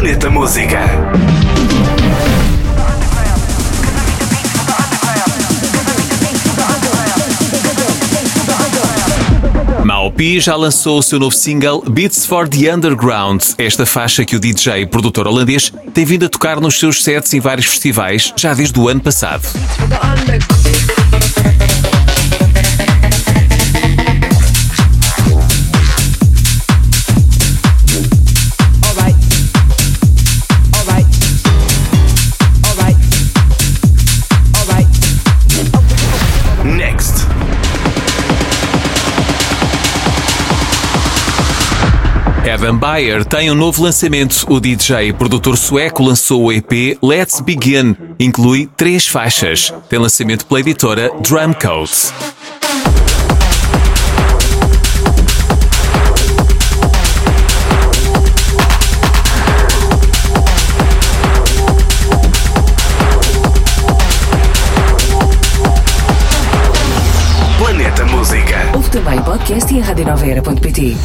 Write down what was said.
Planeta Música. Maupi já lançou o seu novo single Beats for the Underground. Esta faixa que o DJ produtor holandês tem vindo a tocar nos seus sets em vários festivais já desde o ano passado. Adam Bayer tem um novo lançamento. O DJ e produtor sueco lançou o EP Let's Begin. Inclui três faixas. Tem lançamento pela editora Drumcode. Planeta Música. Ouve também podcast e em radionoveira.pt.